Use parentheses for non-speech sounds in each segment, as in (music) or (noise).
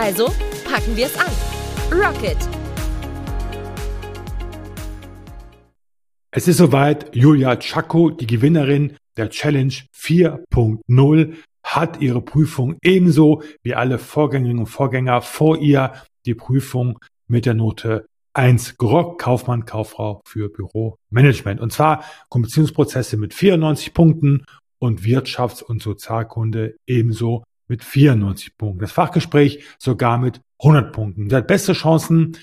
Also packen wir es an. Rocket! Es ist soweit. Julia Chaco, die Gewinnerin der Challenge 4.0, hat ihre Prüfung ebenso wie alle Vorgängerinnen und Vorgänger vor ihr die Prüfung mit der Note 1 gerockt, Kaufmann, Kauffrau für Büromanagement. Und zwar Kommissionsprozesse mit 94 Punkten und Wirtschafts- und Sozialkunde ebenso mit 94 Punkten. Das Fachgespräch sogar mit 100 Punkten. Sie hat beste Chancen,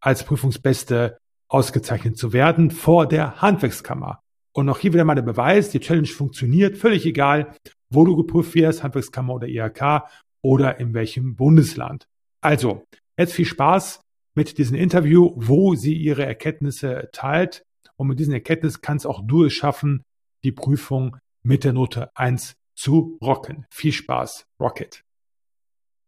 als Prüfungsbeste ausgezeichnet zu werden vor der Handwerkskammer. Und auch hier wieder mal der Beweis, die Challenge funktioniert, völlig egal, wo du geprüft wirst, Handwerkskammer oder IHK oder in welchem Bundesland. Also, jetzt viel Spaß mit diesem Interview, wo sie ihre Erkenntnisse teilt. Und mit diesen Erkenntnissen kannst auch du es schaffen, die Prüfung mit der Note 1 zu rocken. Viel Spaß, Rocket!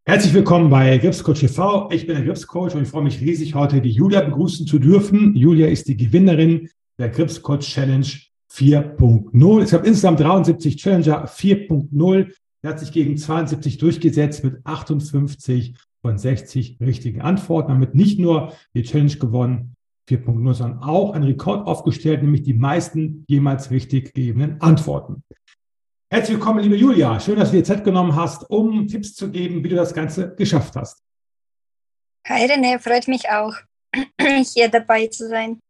Herzlich willkommen bei Gripscoach TV. Ich bin der Gripscoach und ich freue mich riesig, heute die Julia begrüßen zu dürfen. Julia ist die Gewinnerin der Gripscoach Challenge 4.0. Es gab insgesamt 73 Challenger 4.0. Er hat sich gegen 72 durchgesetzt mit 58 von 60 richtigen Antworten. Damit nicht nur die Challenge gewonnen 4.0, sondern auch einen Rekord aufgestellt, nämlich die meisten jemals richtig gegebenen Antworten. Herzlich willkommen, liebe Julia. Schön, dass du dir Zeit genommen hast, um Tipps zu geben, wie du das Ganze geschafft hast. Hi René, freut mich auch, (clears throat) hier dabei zu sein.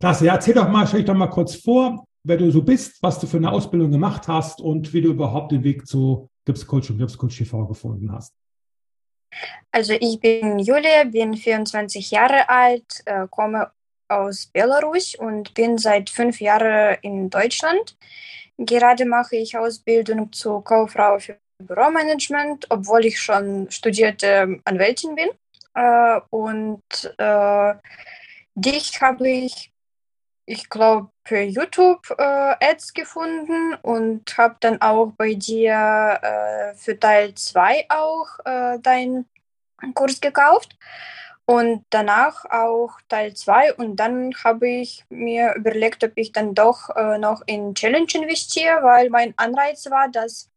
Klasse, ja, erzähl doch mal, stell dich doch mal kurz vor, wer du so bist, was du für eine Ausbildung gemacht hast und wie du überhaupt den Weg zu Gipscoach und Gipscoach TV gefunden hast. Also ich bin Julia, bin 24 Jahre alt, äh, komme aus Belarus und bin seit fünf Jahren in Deutschland. Gerade mache ich Ausbildung zur Kauffrau für Büromanagement, obwohl ich schon studierte Anwältin bin. Äh, und äh, dich habe ich, ich glaube, per YouTube äh, Ads gefunden und habe dann auch bei dir äh, für Teil 2 auch äh, deinen Kurs gekauft und danach auch Teil 2 und dann habe ich mir überlegt, ob ich dann doch äh, noch in Challenge investiere, weil mein Anreiz war, dass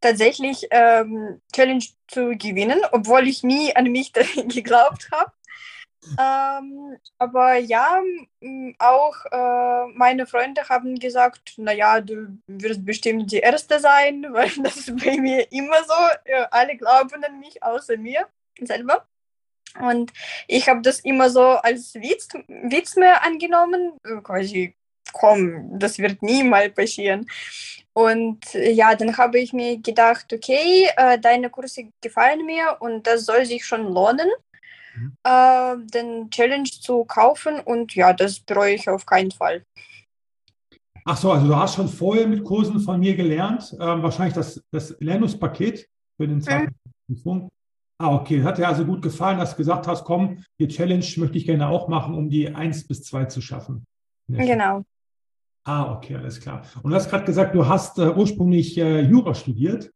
tatsächlich ähm, Challenge zu gewinnen, obwohl ich nie an mich (laughs) geglaubt habe. Ähm, aber ja, auch äh, meine Freunde haben gesagt, naja, du wirst bestimmt die Erste sein, (laughs) weil das ist bei mir immer so. Ja, alle glauben an mich, außer mir selber. Und ich habe das immer so als Witz, Witz mehr angenommen, quasi, komm, das wird niemals passieren. Und ja, dann habe ich mir gedacht, okay, äh, deine Kurse gefallen mir und das soll sich schon lohnen, mhm. äh, den Challenge zu kaufen und ja, das bereue ich auf keinen Fall. Ach so, also du hast schon vorher mit Kursen von mir gelernt, äh, wahrscheinlich das, das Lernungspaket für den zweiten mhm. Ah, okay. Hat dir also gut gefallen, dass du gesagt hast, komm, die Challenge möchte ich gerne auch machen, um die 1 bis 2 zu schaffen. Genau. Ah, okay, alles klar. Und du hast gerade gesagt, du hast äh, ursprünglich äh, Jura studiert.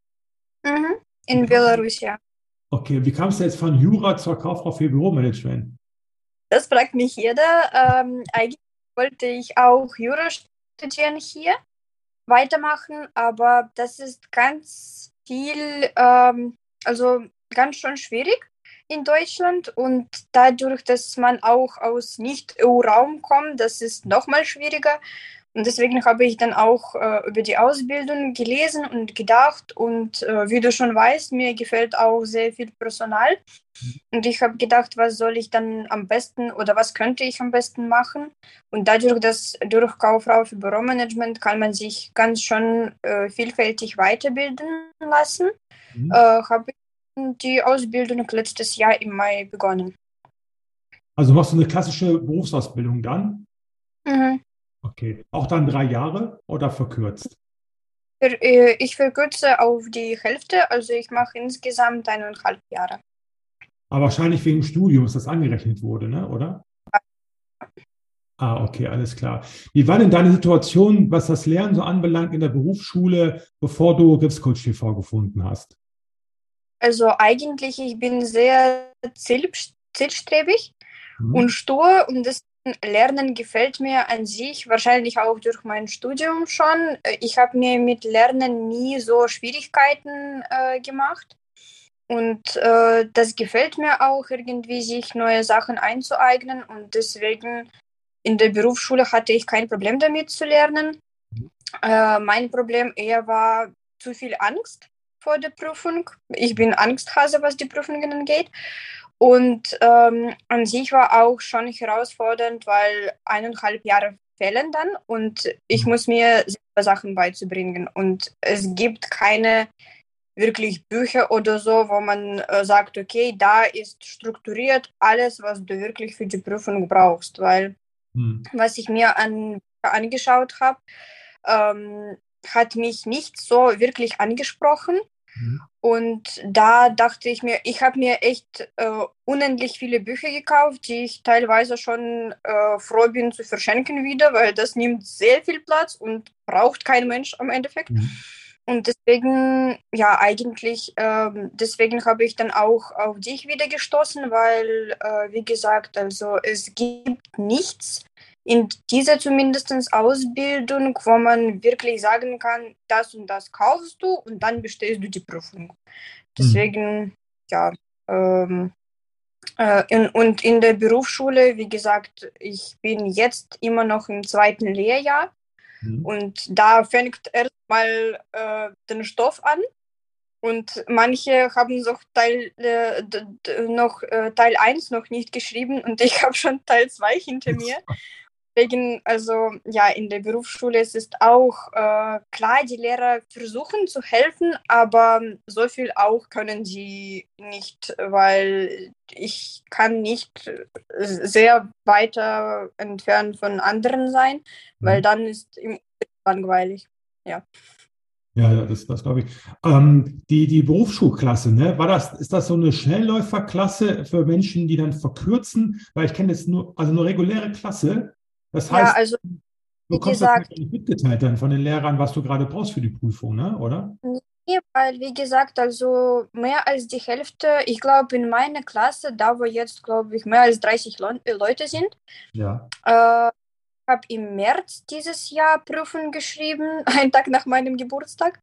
Mhm. In Belarus, ja. Okay, wie kamst du jetzt von Jura zur Kauffrau für Büromanagement? Das fragt mich jeder. Ähm, eigentlich wollte ich auch Jura studieren hier, weitermachen, aber das ist ganz viel, ähm, also ganz schön schwierig in Deutschland und dadurch, dass man auch aus Nicht-EU-Raum kommt, das ist noch mal schwieriger. Und deswegen habe ich dann auch äh, über die Ausbildung gelesen und gedacht. Und äh, wie du schon weißt, mir gefällt auch sehr viel Personal. Und ich habe gedacht, was soll ich dann am besten oder was könnte ich am besten machen? Und dadurch, dass durch Kauffrau für Büromanagement kann man sich ganz schön äh, vielfältig weiterbilden lassen, mhm. Äh, habe ich die Ausbildung letztes Jahr im Mai begonnen. Also machst du eine klassische Berufsausbildung dann? Mhm. Okay. Auch dann drei Jahre oder verkürzt? Äh, ich verkürze auf die Hälfte, also ich mache insgesamt eineinhalb Jahre. Aber wahrscheinlich wegen dem Studium, dass das angerechnet wurde, ne? oder? Ah, okay, alles klar. Wie war denn deine Situation, was das Lernen so anbelangt in der Berufsschule, bevor du Gripscoach TV gefunden hast? Also eigentlich, ich bin sehr zielstrebig mhm. und stur und das Lernen gefällt mir an sich, wahrscheinlich auch durch mein Studium schon. Ich habe mir mit Lernen nie so Schwierigkeiten äh, gemacht. Und äh, das gefällt mir auch irgendwie, sich neue Sachen einzueignen. Und deswegen in der Berufsschule hatte ich kein Problem damit zu lernen. Mhm. Äh, mein Problem eher war zu viel Angst vor der Prüfung. Ich bin Angsthase, was die Prüfungen angeht. Und ähm, an sich war auch schon herausfordernd, weil eineinhalb Jahre fehlen dann und ich muss mir selber Sachen beizubringen. Und es gibt keine wirklich Bücher oder so, wo man äh, sagt, okay, da ist strukturiert alles, was du wirklich für die Prüfung brauchst. Weil hm. was ich mir an, angeschaut habe, ähm, hat mich nicht so wirklich angesprochen. Mhm. Und da dachte ich mir, ich habe mir echt äh, unendlich viele Bücher gekauft, die ich teilweise schon äh, froh bin zu verschenken wieder, weil das nimmt sehr viel Platz und braucht kein Mensch am Endeffekt. Mhm. Und deswegen, ja, eigentlich, äh, deswegen habe ich dann auch auf dich wieder gestoßen, weil, äh, wie gesagt, also es gibt nichts, in dieser zumindest Ausbildung, wo man wirklich sagen kann, das und das kaufst du und dann bestellst du die Prüfung. Deswegen, mhm. ja. Ähm, äh, in, und in der Berufsschule, wie gesagt, ich bin jetzt immer noch im zweiten Lehrjahr mhm. und da fängt erstmal äh, den Stoff an. Und manche haben noch Teil, äh, noch, äh, Teil 1 noch nicht geschrieben und ich (laughs) habe schon Teil 2 hinter mir. (laughs) Deswegen, also ja, in der Berufsschule ist es auch äh, klar, die Lehrer versuchen zu helfen, aber so viel auch können sie nicht, weil ich kann nicht sehr weiter entfernt von anderen sein, weil mhm. dann ist im langweilig. Ja. Ja, das, das glaube ich. Ähm, die, die Berufsschulklasse, ne? War das, ist das so eine Schnellläuferklasse für Menschen, die dann verkürzen? Weil ich kenne jetzt nur, also eine reguläre Klasse, das heißt, ja, also, du bekommst gesagt, das nicht mitgeteilt dann von den Lehrern, was du gerade brauchst für die Prüfung, ne? oder? Nee, weil, wie gesagt, also mehr als die Hälfte, ich glaube, in meiner Klasse, da wo jetzt, glaube ich, mehr als 30 Le äh, Leute sind, ja. äh, habe im März dieses Jahr Prüfungen geschrieben, (laughs) einen Tag nach meinem Geburtstag.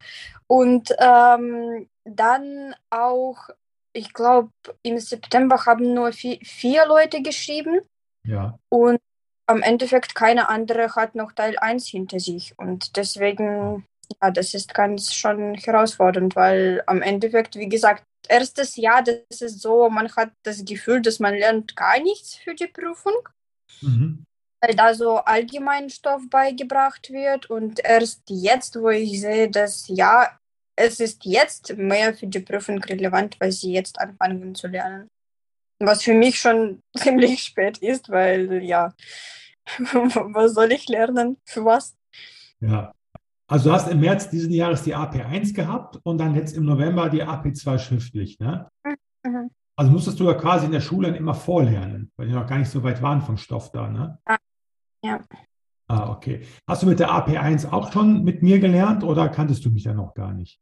Und ähm, dann auch, ich glaube, im September haben nur vier, vier Leute geschrieben. Ja. Und am Endeffekt keine andere hat noch Teil 1 hinter sich. Und deswegen, ja, das ist ganz schon herausfordernd, weil am Endeffekt, wie gesagt, erstes Jahr, das ist so, man hat das Gefühl, dass man lernt gar nichts für die Prüfung. Mhm. Weil da so allgemein Stoff beigebracht wird und erst jetzt, wo ich sehe, dass ja, es ist jetzt mehr für die Prüfung relevant, weil sie jetzt anfangen zu lernen. Was für mich schon (laughs) ziemlich spät ist, weil ja, (laughs) was soll ich lernen? Für was? Ja. Also du hast im März diesen Jahres die AP1 gehabt und dann jetzt im November die AP2 schriftlich, ne? Mhm. Also musstest du ja quasi in der Schule immer vorlernen, weil die noch gar nicht so weit waren vom Stoff da, ne? Ja. Ah, okay. Hast du mit der AP1 auch schon mit mir gelernt oder kanntest du mich ja noch gar nicht?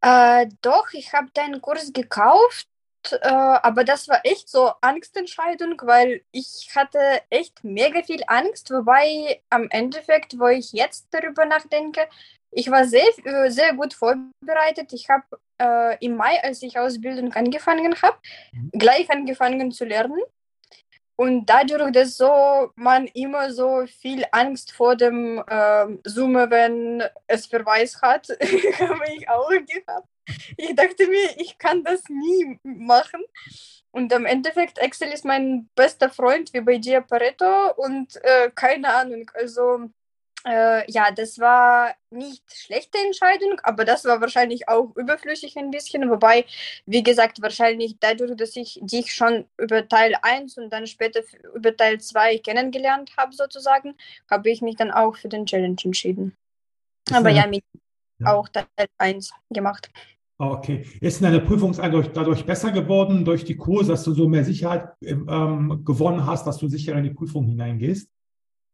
Äh, doch, ich habe deinen Kurs gekauft äh, aber das war echt so Angstentscheidung, weil ich hatte echt mega viel Angst, wobei am Endeffekt, wo ich jetzt darüber nachdenke, ich war sehr, äh, sehr gut vorbereitet. Ich habe äh, im Mai, als ich Ausbildung angefangen habe, mhm. gleich angefangen zu lernen. Und dadurch, dass so man immer so viel Angst vor dem äh, Zoom, wenn es Verweis hat, (laughs) habe ich auch gehabt. Ich dachte mir, ich kann das nie machen. Und im Endeffekt, Excel ist mein bester Freund, wie bei dir Pareto. Und äh, keine Ahnung, also äh, ja, das war nicht schlechte Entscheidung, aber das war wahrscheinlich auch überflüssig ein bisschen. Wobei, wie gesagt, wahrscheinlich dadurch, dass ich dich schon über Teil 1 und dann später über Teil 2 kennengelernt habe, sozusagen, habe ich mich dann auch für den Challenge entschieden. Aber ja, mit ja. auch Teil 1 gemacht. Okay. Ist deine Prüfung dadurch, besser geworden, durch die Kurse, dass du so mehr Sicherheit ähm, gewonnen hast, dass du sicher in die Prüfung hineingehst?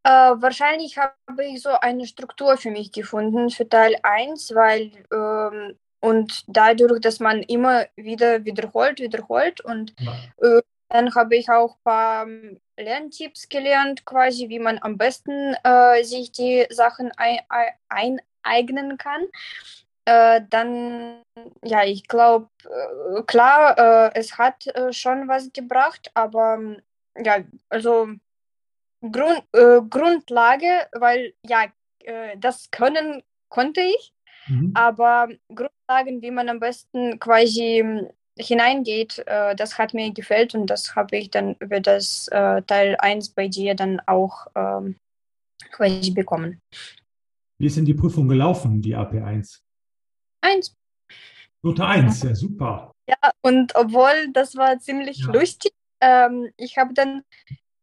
Äh, wahrscheinlich habe ich so eine Struktur für mich gefunden für Teil 1, weil ähm, und dadurch, dass man immer wieder wiederholt, wiederholt und äh, dann habe ich auch ein paar ähm, Lerntipps gelernt, quasi, wie man am besten äh, sich die Sachen ein, ein, eineignen kann. Äh, dann, ja, ich glaube, äh, klar, äh, es hat äh, schon was gebracht, aber ja, also Grund, äh, Grundlage, weil ja, das können konnte ich, mhm. aber Grundlagen, wie man am besten quasi hineingeht, äh, das hat mir gefällt und das habe ich dann über das äh, Teil 1 bei dir dann auch ähm, quasi bekommen. Wie ist denn die Prüfung gelaufen, die AP1? 1. Note 1, ja super. Ja, und obwohl das war ziemlich ja. lustig, ähm, ich habe dann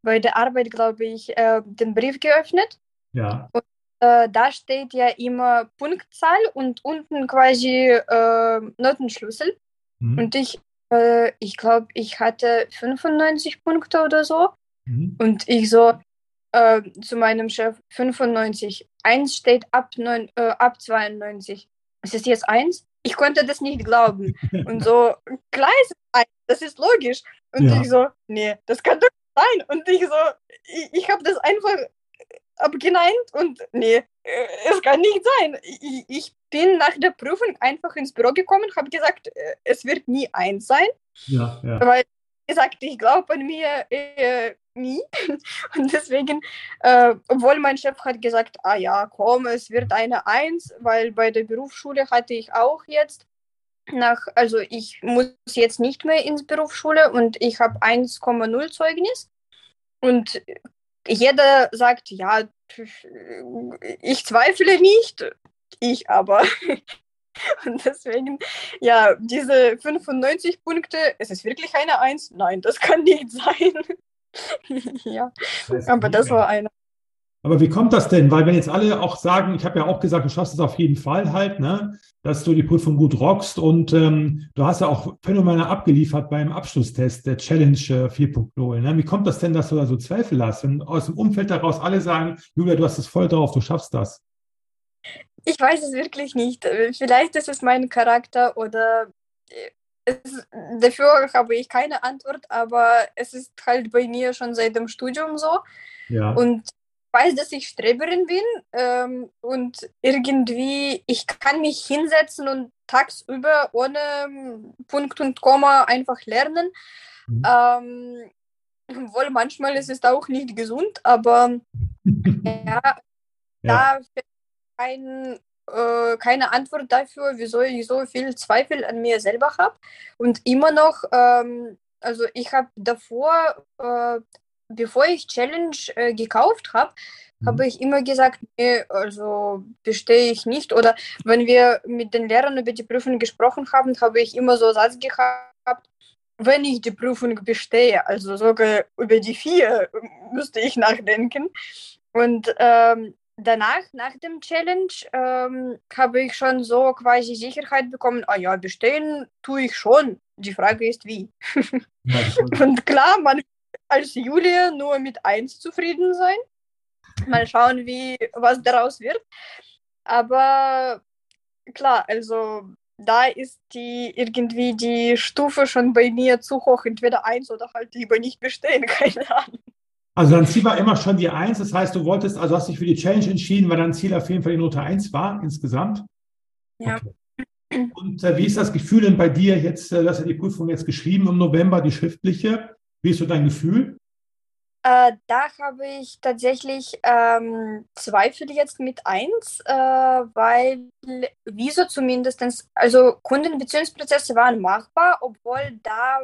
bei der Arbeit, glaube ich, äh, den Brief geöffnet. Ja. Und äh, da steht ja immer Punktzahl und unten quasi äh, Notenschlüssel. Mhm. Und ich, äh, ich glaube, ich hatte 95 Punkte oder so. Mhm. Und ich so äh, zu meinem Chef 95. Eins steht ab, neun, äh, ab 92. Ist es jetzt eins? Ich konnte das nicht glauben. Und so, klar ist es eins, das ist logisch. Und ja. ich so, nee, das kann doch nicht sein. Und ich so, ich, ich habe das einfach abgeneigt und nee, äh, es kann nicht sein. Ich, ich bin nach der Prüfung einfach ins Büro gekommen, habe gesagt, äh, es wird nie eins sein. Ja, ja. Weil gesagt, ich glaube an mir äh, nie. (laughs) Und deswegen, äh, obwohl mein Chef hat gesagt, ah ja, komm, es wird eine Eins, weil bei der Berufsschule hatte ich auch jetzt nach, also ich muss jetzt nicht mehr ins Berufsschule und ich habe 1,0 Zeugnis. Und jeder sagt, ja, ich zweifle nicht, ich aber. (laughs) Und deswegen, ja, diese 95 Punkte, ist es wirklich eine Eins? Nein, das kann nicht (laughs) sein. (laughs) ja, das aber das war eine. Aber wie kommt das denn? Weil wenn jetzt alle auch sagen, ich habe ja auch gesagt, du schaffst es auf jeden Fall halt, ne, dass du die Prüfung gut rockst und ähm, du hast ja auch phänomenal abgeliefert beim Abschlusstest der Challenge 4.0. Äh, ne? Wie kommt das denn, dass du da so Zweifel hast? Wenn aus dem Umfeld daraus alle sagen, Julia, du hast es voll drauf, du schaffst das. Ich weiß es wirklich nicht. Äh, vielleicht ist es mein Charakter oder äh, es, dafür habe ich keine Antwort, aber es ist halt bei mir schon seit dem Studium so. Ja. Und ich weiß, dass ich Streberin bin ähm, und irgendwie, ich kann mich hinsetzen und tagsüber ohne ähm, Punkt und Komma einfach lernen. Mhm. Ähm, wohl manchmal ist es auch nicht gesund, aber (laughs) ja, ja. da kein, äh, keine Antwort dafür, wieso ich so viel Zweifel an mir selber habe. Und immer noch, ähm, also ich habe davor, äh, bevor ich Challenge äh, gekauft habe, mhm. habe ich immer gesagt, nee, also bestehe ich nicht. Oder wenn wir mit den Lehrern über die Prüfung gesprochen haben, habe ich immer so Satz gehabt, wenn ich die Prüfung bestehe, also sogar über die vier müsste ich nachdenken. Und ähm, danach, nach dem Challenge, ähm, habe ich schon so quasi Sicherheit bekommen, ah ja, bestehen tue ich schon. Die Frage ist, wie. Ja, (laughs) und klar, man als Julia nur mit 1 zufrieden sein. Mal schauen, wie, was daraus wird. Aber klar, also da ist die irgendwie die Stufe schon bei mir zu hoch, entweder 1 oder halt lieber nicht bestehen, (laughs) keine Ahnung. Also dein Ziel war immer schon die 1, das heißt, du wolltest, also hast dich für die Challenge entschieden, weil dein Ziel auf jeden Fall die Note 1 war insgesamt. Ja. Okay. Und äh, wie ist das Gefühl denn bei dir jetzt, äh, dass du die Prüfung jetzt geschrieben im November, die schriftliche? Wie ist so dein Gefühl? Äh, da habe ich tatsächlich ähm, Zweifel jetzt mit 1, äh, weil Wieso zumindest, also Kundenbeziehungsprozesse waren machbar, obwohl da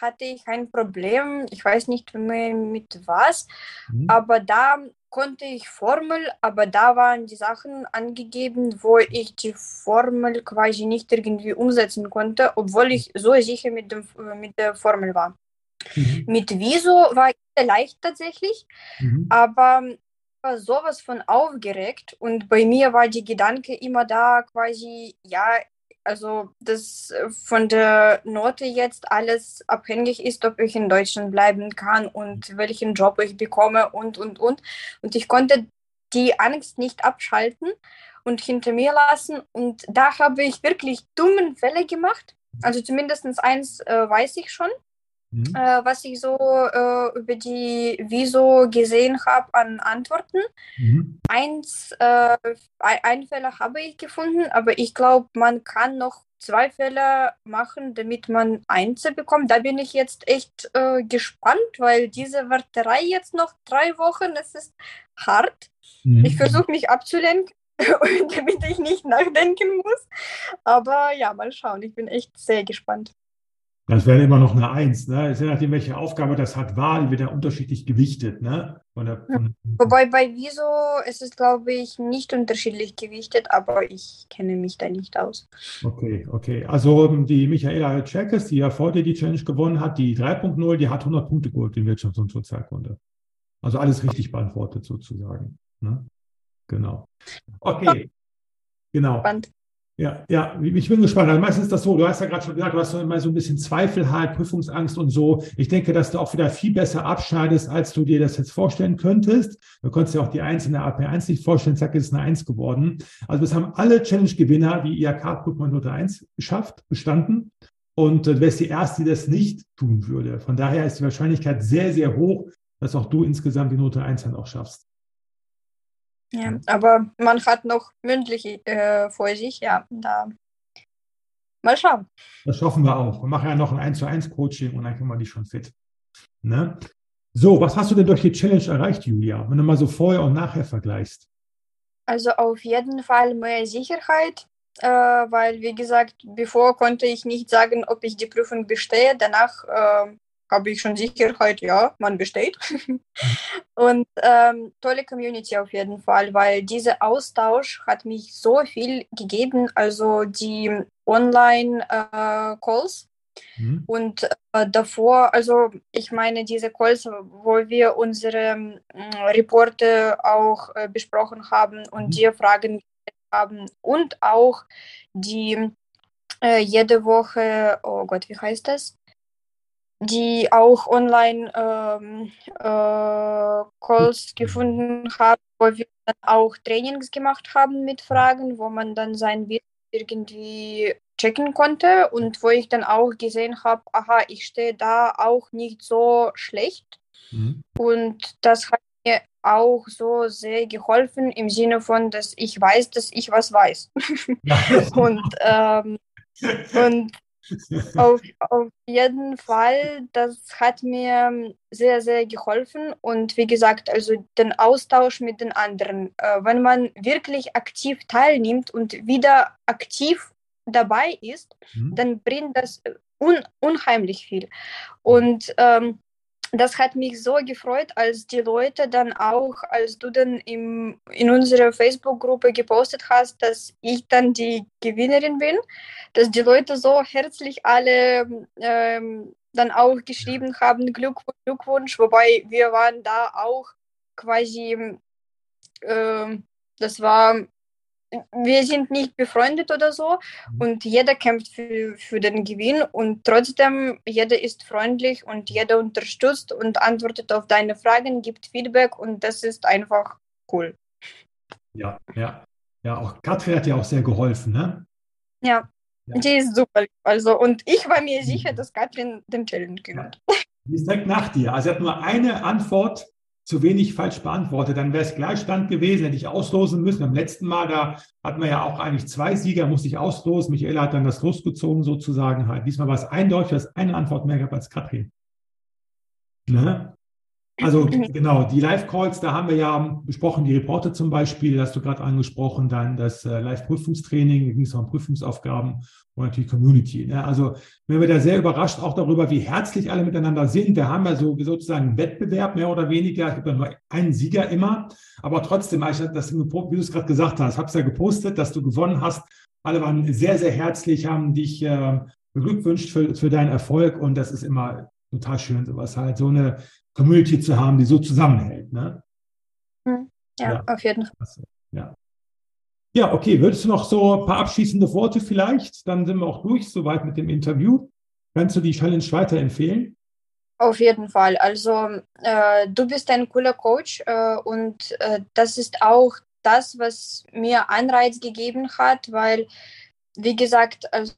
hatte ich ein Problem, ich weiß nicht mehr mit was, mhm. aber da konnte ich Formel, aber da waren die Sachen angegeben, wo ich die Formel quasi nicht irgendwie umsetzen konnte, obwohl ich so sicher mit, dem, mit der Formel war. Mhm. Mit Wieso war ich leicht tatsächlich, mhm. aber war sowas von aufgeregt und bei mir war die Gedanke immer da quasi, ja, also dass von der Note jetzt alles abhängig ist, ob ich in Deutschland bleiben kann und welchen Job ich bekomme und, und, und. Und ich konnte die Angst nicht abschalten und hinter mir lassen. Und da habe ich wirklich dummen Fälle gemacht. Also zumindest eins äh, weiß ich schon. Mhm. Äh, was ich so äh, über die Wieso gesehen habe an Antworten. Mhm. Eins, äh, ein Fehler habe ich gefunden, aber ich glaube, man kann noch zwei Fälle machen, damit man eins bekommt. Da bin ich jetzt echt äh, gespannt, weil diese Warterei jetzt noch drei Wochen, es ist hart. Mhm. Ich versuche mich abzulenken. (laughs) damit ich nicht nachdenken muss. Aber ja, mal schauen. Ich bin echt sehr gespannt. Das wäre immer noch eine Eins, ne? Je nachdem, welche Aufgabe das hat, Wahl wird ja unterschiedlich gewichtet, ne? Der, von Wobei bei Wieso ist es, glaube ich, nicht unterschiedlich gewichtet, aber ich kenne mich da nicht aus. Okay, okay. Also ähm, die Michaela Czerkes, die ja vor dir die Challenge gewonnen hat, die 3.0, die hat 100 Punkte geholt in Wirtschafts- und Sozialkunde. Also alles richtig beantwortet sozusagen. Ne? Genau. Okay. Genau. Spannend. Ja, ja, ich bin gespannt. Also meistens ist das so, du hast ja gerade schon gesagt, du hast immer so ein bisschen Zweifel halt, Prüfungsangst und so. Ich denke, dass du auch wieder viel besser abschneidest, als du dir das jetzt vorstellen könntest. Du konntest ja auch die einzelne AP1 nicht vorstellen, zack, ist eine 1 geworden. Also es haben alle Challenge-Gewinner die IHK-Prüfung Note 1 geschafft, bestanden. Und äh, du wärst die Erste, die das nicht tun würde. Von daher ist die Wahrscheinlichkeit sehr, sehr hoch, dass auch du insgesamt die Note 1 dann auch schaffst. Ja, aber man hat noch mündlich äh, vor sich, ja, da mal schauen. Das schaffen wir auch. Wir machen ja noch ein 1 zu 1 Coaching und dann kriegen wir die schon fit. Ne? So, was hast du denn durch die Challenge erreicht, Julia, wenn du mal so vorher und nachher vergleichst? Also auf jeden Fall mehr Sicherheit, äh, weil wie gesagt, bevor konnte ich nicht sagen, ob ich die Prüfung bestehe. Danach äh, habe ich schon Sicherheit, ja, man besteht. (laughs) und ähm, tolle Community auf jeden Fall, weil dieser Austausch hat mich so viel gegeben, also die Online-Calls. Äh, mhm. Und äh, davor, also ich meine, diese Calls, wo wir unsere äh, Reporte auch äh, besprochen haben und mhm. dir Fragen haben und auch die äh, jede Woche, oh Gott, wie heißt das? Die auch online ähm, äh, Calls gefunden haben, wo wir dann auch Trainings gemacht haben mit Fragen, wo man dann sein Wissen irgendwie checken konnte und wo ich dann auch gesehen habe, aha, ich stehe da auch nicht so schlecht. Mhm. Und das hat mir auch so sehr geholfen im Sinne von, dass ich weiß, dass ich was weiß. (laughs) und, ähm, und auf, auf jeden Fall, das hat mir sehr, sehr geholfen. Und wie gesagt, also den Austausch mit den anderen. Äh, wenn man wirklich aktiv teilnimmt und wieder aktiv dabei ist, mhm. dann bringt das un unheimlich viel. Und ähm, das hat mich so gefreut, als die Leute dann auch, als du dann im, in unserer Facebook-Gruppe gepostet hast, dass ich dann die Gewinnerin bin, dass die Leute so herzlich alle ähm, dann auch geschrieben haben, Glückwunsch, Glückwunsch, wobei wir waren da auch quasi, äh, das war wir sind nicht befreundet oder so mhm. und jeder kämpft für, für den Gewinn und trotzdem jeder ist freundlich und jeder unterstützt und antwortet auf deine Fragen, gibt Feedback und das ist einfach cool. Ja, ja. Ja, auch Katrin hat ja auch sehr geholfen, ne? Ja, ja. die ist super. Also, und ich war mir sicher, mhm. dass Katrin den Challenge gewinnt. Ja. Die ist direkt nach dir. Also, sie hat nur eine Antwort zu wenig falsch beantwortet, dann wäre es Gleichstand gewesen, hätte ich auslosen müssen. Beim letzten Mal, da hatten wir ja auch eigentlich zwei Sieger, musste ich auslosen. Michaela hat dann das losgezogen sozusagen halt. Diesmal war es eindeutig, dass eine Antwort mehr gab als Katrin. Ne? Also genau, die Live-Calls, da haben wir ja besprochen, die Reporte zum Beispiel, hast du gerade angesprochen, dann das äh, Live-Prüfungstraining, da ging es um Prüfungsaufgaben und natürlich Community. Ne? Also wir da sehr überrascht auch darüber, wie herzlich alle miteinander sind. Wir haben ja so sozusagen einen Wettbewerb, mehr oder weniger. Es gibt ja nur einen Sieger immer, aber trotzdem, das, wie du es gerade gesagt hast, habe es ja gepostet, dass du gewonnen hast. Alle waren sehr, sehr herzlich, haben dich äh, beglückwünscht für, für deinen Erfolg und das ist immer total schön, sowas halt, so eine Community zu haben, die so zusammenhält. Ne? Hm, ja, ja, auf jeden Fall. Ja. Ja, okay. Würdest du noch so ein paar abschließende Worte vielleicht? Dann sind wir auch durch, soweit mit dem Interview. Kannst du die Challenge weiterempfehlen? Auf jeden Fall. Also äh, du bist ein cooler Coach äh, und äh, das ist auch das, was mir Anreiz gegeben hat, weil wie gesagt, also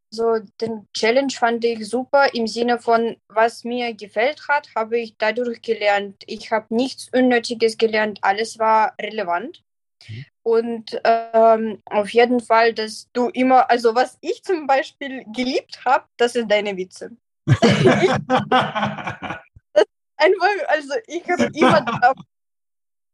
den Challenge fand ich super im Sinne von, was mir gefällt hat, habe ich dadurch gelernt. Ich habe nichts Unnötiges gelernt, alles war relevant. Mhm. Und ähm, auf jeden Fall, dass du immer, also was ich zum Beispiel geliebt habe, das ist deine Witze. (laughs) einfach, also ich habe immer, da,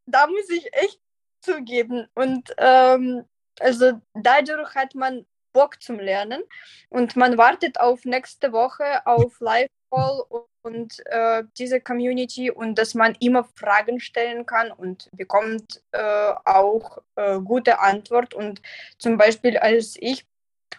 da, muss ich echt zugeben. Und ähm, also dadurch hat man Bock zum Lernen. Und man wartet auf nächste Woche auf Live-Call und äh, diese Community und dass man immer Fragen stellen kann und bekommt äh, auch äh, gute Antwort. Und zum Beispiel als ich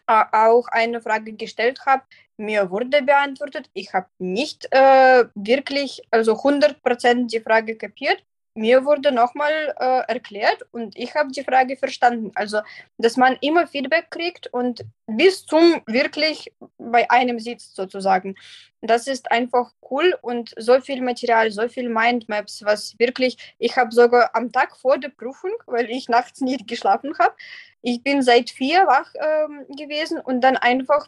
äh, auch eine Frage gestellt habe, mir wurde beantwortet, ich habe nicht äh, wirklich, also 100% die Frage kapiert, mir wurde nochmal äh, erklärt und ich habe die Frage verstanden. Also, dass man immer Feedback kriegt und bis zum wirklich bei einem sitzt sozusagen. Das ist einfach cool und so viel Material, so viel Mindmaps, was wirklich, ich habe sogar am Tag vor der Prüfung, weil ich nachts nicht geschlafen habe, ich bin seit vier wach äh, gewesen und dann einfach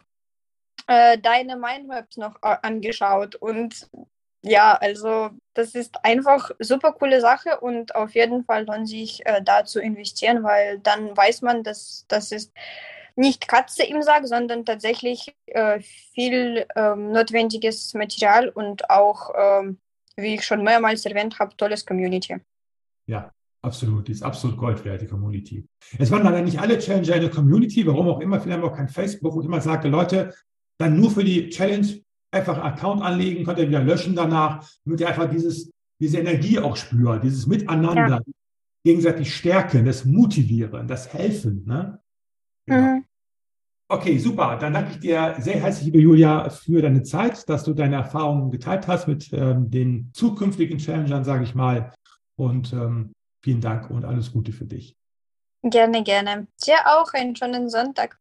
äh, deine Mindmaps noch äh, angeschaut und ja, also das ist einfach super coole Sache und auf jeden Fall lohnt sich äh, da zu investieren, weil dann weiß man, dass das ist nicht Katze im Sack, sondern tatsächlich äh, viel ähm, notwendiges Material und auch, ähm, wie ich schon mehrmals erwähnt habe, tolles Community. Ja, absolut. Die ist absolut Gold wert, die Community. Es waren leider nicht alle Challenger in der Community, warum auch immer. Vielleicht auch kein Facebook, wo ich immer sage, Leute, dann nur für die Challenge einfach Account anlegen, könnt ihr wieder löschen danach, damit ihr einfach dieses, diese Energie auch spürt, dieses Miteinander, ja. gegenseitig stärken, das Motivieren, das Helfen. Ne? Genau. Mhm. Okay, super. Dann danke ich dir sehr herzlich, liebe Julia, für deine Zeit, dass du deine Erfahrungen geteilt hast mit ähm, den zukünftigen Challengern, sage ich mal. Und ähm, vielen Dank und alles Gute für dich. Gerne, gerne. Dir auch einen schönen Sonntag.